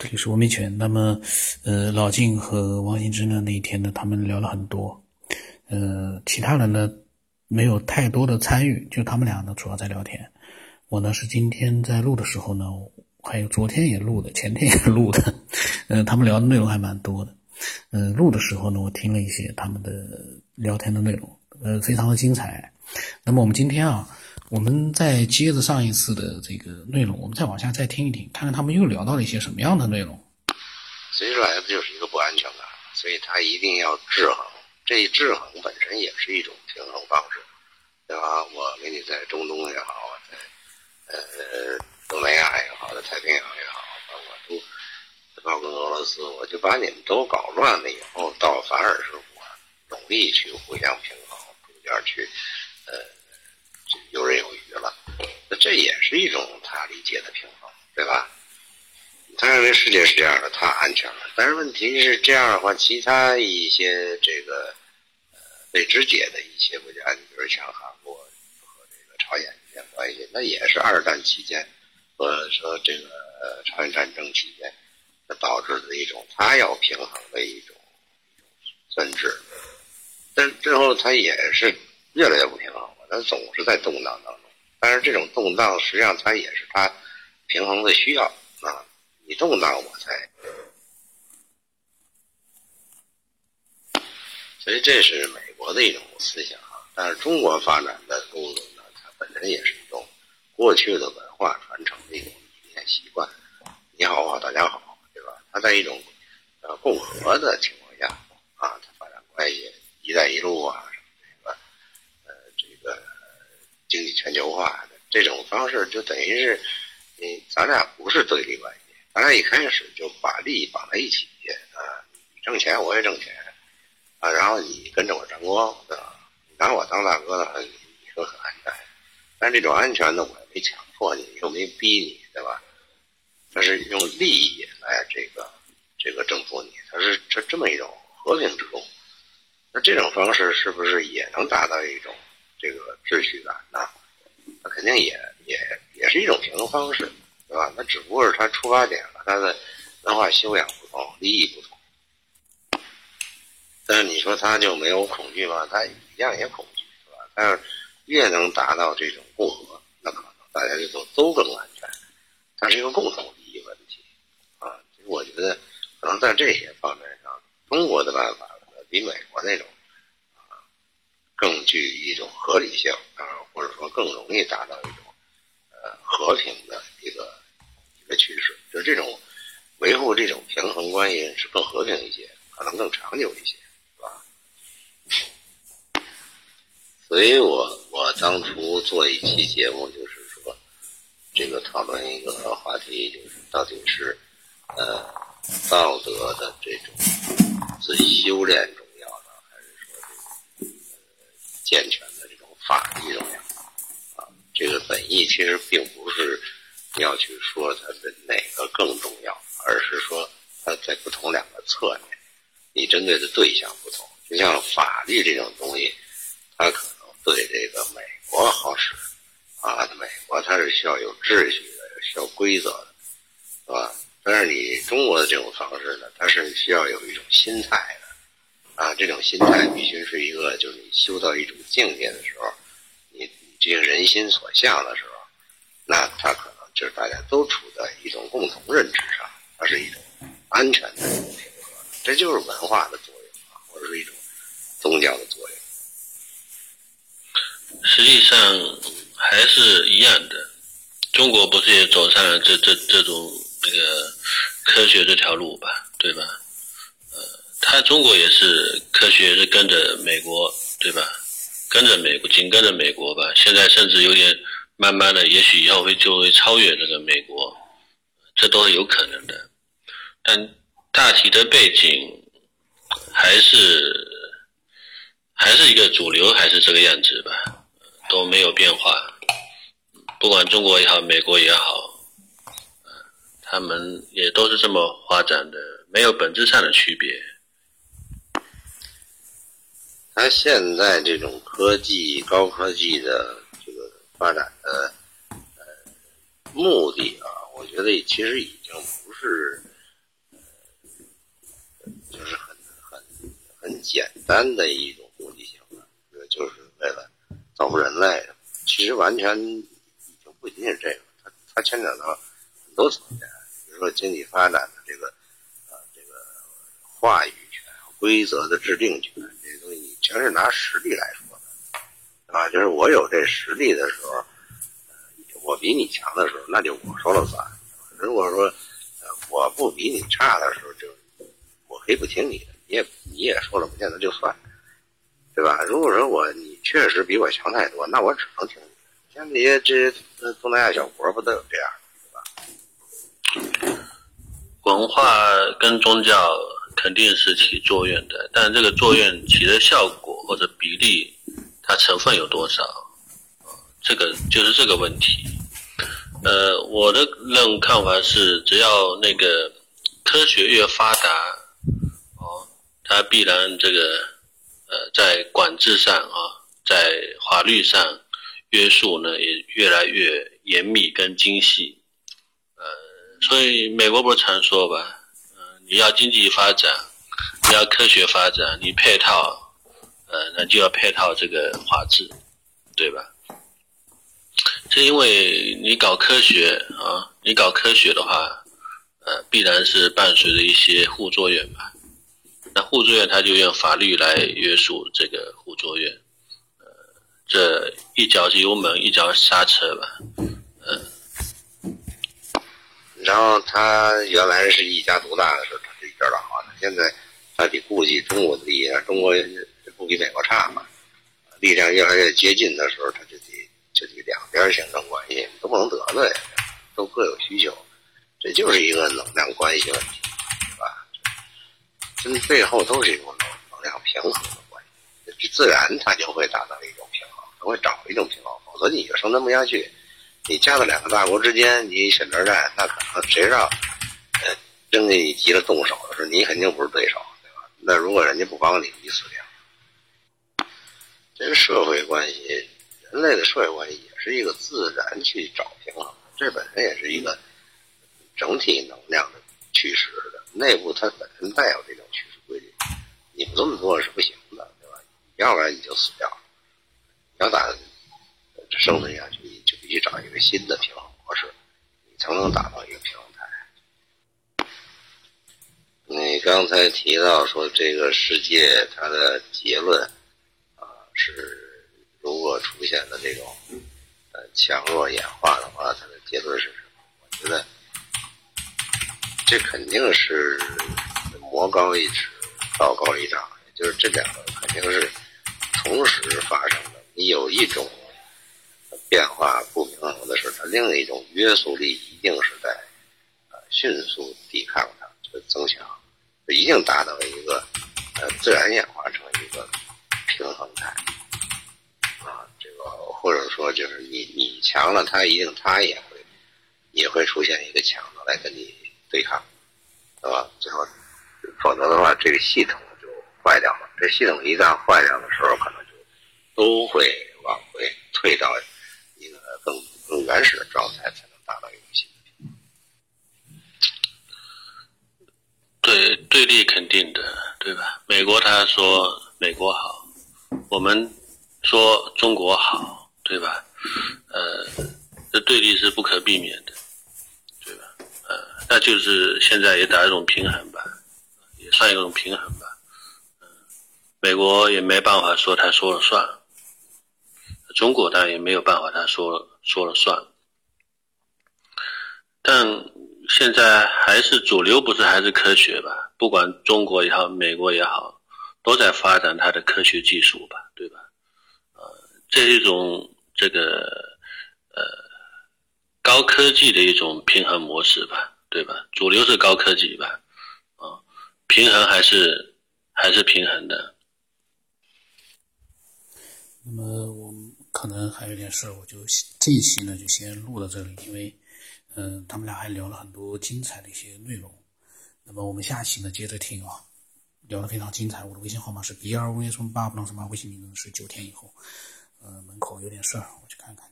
这里是文明权。那么，呃，老晋和王羲之呢，那一天呢，他们聊了很多，呃，其他人呢没有太多的参与，就他们俩呢主要在聊天。我呢是今天在录的时候呢，还有昨天也录的，前天也录的，呃，他们聊的内容还蛮多的。呃，录的时候呢，我听了一些他们的聊天的内容，呃，非常的精彩。那么我们今天啊。我们再接着上一次的这个内容，我们再往下再听一听，看看他们又聊到了一些什么样的内容。随之来的就是一个不安全感，所以他一定要制衡。这一制衡本身也是一种平衡方式，对吧？我给你在中东也好，在呃东南亚也好，在太平洋也好，包括都包括俄罗斯，我就把你们都搞乱了以后，倒反而是我努力去互相平衡，中间去呃。游刃有余了，那这也是一种他理解的平衡，对吧？他认为世界是这样的，他安全了。但是问题是这样的话，其他一些这个呃被肢解的一些国家，你比如像韩国和这个朝鲜之间关系，那也是二战期间或者说这个朝鲜战争期间，那导致的一种他要平衡的一种分治，但最后他也是越来越不平衡。它总是在动荡当中，但是这种动荡实际上它也是它平衡的需要啊！你动荡我才，所以这是美国的一种思想啊。但是中国发展的路子呢，它本身也是一种过去的文化传承的一种理念习惯。你好，我好，大家好，对吧？它在一种呃共和的情况下啊，它发展关系，一带一路啊。经济全球化的这种方式，就等于是，嗯，咱俩不是对立关系，咱俩一开始就把利益绑在一起啊，你挣钱我也挣钱，啊，然后你跟着我沾光，对吧？你拿我当大哥的，你说很安全，但这种安全呢，我也没强迫你，又没逼你，对吧？他是用利益来这个这个征服你，他是这这么一种和平之路，那这种方式是不是也能达到一种？这个秩序感呢，那肯定也也也是一种平衡方式，对吧？那只不过是他出发点和他的文化修养不同，利益不同。但是你说他就没有恐惧吗？他一样也恐惧，是吧？但是越能达到这种共和，那可能大家就都都更安全。它是一个共同利益问题啊。其实我觉得，可能在这些方面上，中国的办法比美国那种。更具一种合理性啊，或者说更容易达到一种呃和平的一个一个趋势，就这种维护这种平衡关系是更和平一些，可能更长久一些，是吧？所以我我当初做一期节目，就是说这个讨论一个话题，就是到底是呃道德的这种自己修炼中。健全的这种法律重要啊，这个本意其实并不是要去说它的哪个更重要，而是说它在不同两个侧面，你针对的对象不同。就像法律这种东西，它可能对这个美国好使啊，美国它是需要有秩序的，需要规则的，是吧？但是你中国的这种方式呢，它是需要有一种心态的。啊，这种心态必须是一个，就是你修到一种境界的时候，你这个人心所向的时候，那他可能就是大家都处在一种共同认知上，它是一种安全的一种平和，这就是文化的作用啊，或者是一种宗教的作用。实际上还是一样的，中国不是也走上了这这这种那个科学这条路吧，对吧？他中国也是科学是跟着美国，对吧？跟着美国，紧跟着美国吧。现在甚至有点慢慢的，也许以后会就会超越这个美国，这都是有可能的。但大体的背景还是还是一个主流，还是这个样子吧，都没有变化。不管中国也好，美国也好，他们也都是这么发展的，没有本质上的区别。它现在这种科技、高科技的这个发展的呃目的啊，我觉得其实已经不是，呃、就是很很很简单的一种目的性了，就是为了造福人类。其实完全已经不仅仅是这个，它它牵扯到很多层面，比如说经济发展的这个呃这个话语权、规则的制定权。全是拿实力来说的，啊，就是我有这实力的时候，我比你强的时候，那就我说了算。如果说我不比你差的时候，就我可以不听你的，你也你也说了不见得就算。对吧？如果说我你确实比我强太多，那我只能听你的。像那些这些东南亚小国不都有这样，对吧？文化跟宗教肯定是起作用的，但这个作用起的效果或者比例，它成分有多少？这个就是这个问题。呃，我的认看法是，只要那个科学越发达，哦，它必然这个。呃，在管制上啊，在法律上约束呢，也越来越严密跟精细。呃，所以美国不是常说吧，你要经济发展，你要科学发展，你配套，呃，那就要配套这个法治，对吧？是因为你搞科学啊，你搞科学的话，呃，必然是伴随着一些副作用吧。那互助院他就用法律来约束这个互作用，呃，这一脚是油门，一脚刹车吧，然后他原来是一家独大的时候，他是一边倒的。现在他得顾及中国的利益，中国不比美国差嘛。力量越来越接近的时候，他就得就得两边形成关系，都不能得罪，都各有需求，这就是一个能量关系问题。这背后都是一种能能量平衡的关系，自然它就会达到一种平衡，它会找一种平衡，否则你就生存不下去。你夹在两个大国之间，你选择战，那可能谁让呃真给你急了动手的时候，你肯定不是对手，对吧？那如果人家不帮你，你死掉。这个社会关系，人类的社会关系也是一个自然去找平衡，这本身也是一个整体能量的趋势的内部，它本身带有这种趋势规律。你不这么做是不行的，对吧？要不然你就死掉了。要打生存下去，你找一个新的平衡模式，你才能达到一个平衡。你刚才提到说这个世界它？的结论啊，是如果出现了这种呃强弱演化的话，它？的结论是什么？我觉得这肯定是魔高一尺。道高一丈，就是这两个肯定是同时发生的。你有一种变化不平衡的时候，它另一种约束力一定是在呃迅速抵抗它，就增强，一定达到一个呃自然演化成一个平衡态啊。这个或者说就是你你强了，它一定它也会也会出现一个强的来跟你对抗，对吧？最后。否则的话，这个系统就坏掉了。这系统一旦坏掉的时候，可能就都会往回退到更更原始的状态，才能达到一个新的平衡。对对立肯定的，对吧？美国他说美国好，我们说中国好，对吧？呃，这对立是不可避免的，对吧？呃，那就是现在也达一种平衡吧。也算一种平衡吧，美国也没办法说他说了算，中国当然也没有办法他说说了算，但现在还是主流，不是还是科学吧？不管中国也好，美国也好，都在发展它的科学技术吧，对吧？呃，这一种这个呃高科技的一种平衡模式吧，对吧？主流是高科技吧。啊平衡还是还是平衡的。那么我们可能还有点事，我就这一期呢就先录到这里，因为嗯，他们俩还聊了很多精彩的一些内容。那么我们下期呢接着听啊，聊得非常精彩。我的微信号码是 b 二 v 什么八不能什么，微信名字是九天以后。呃，门口有点事儿，我去看看。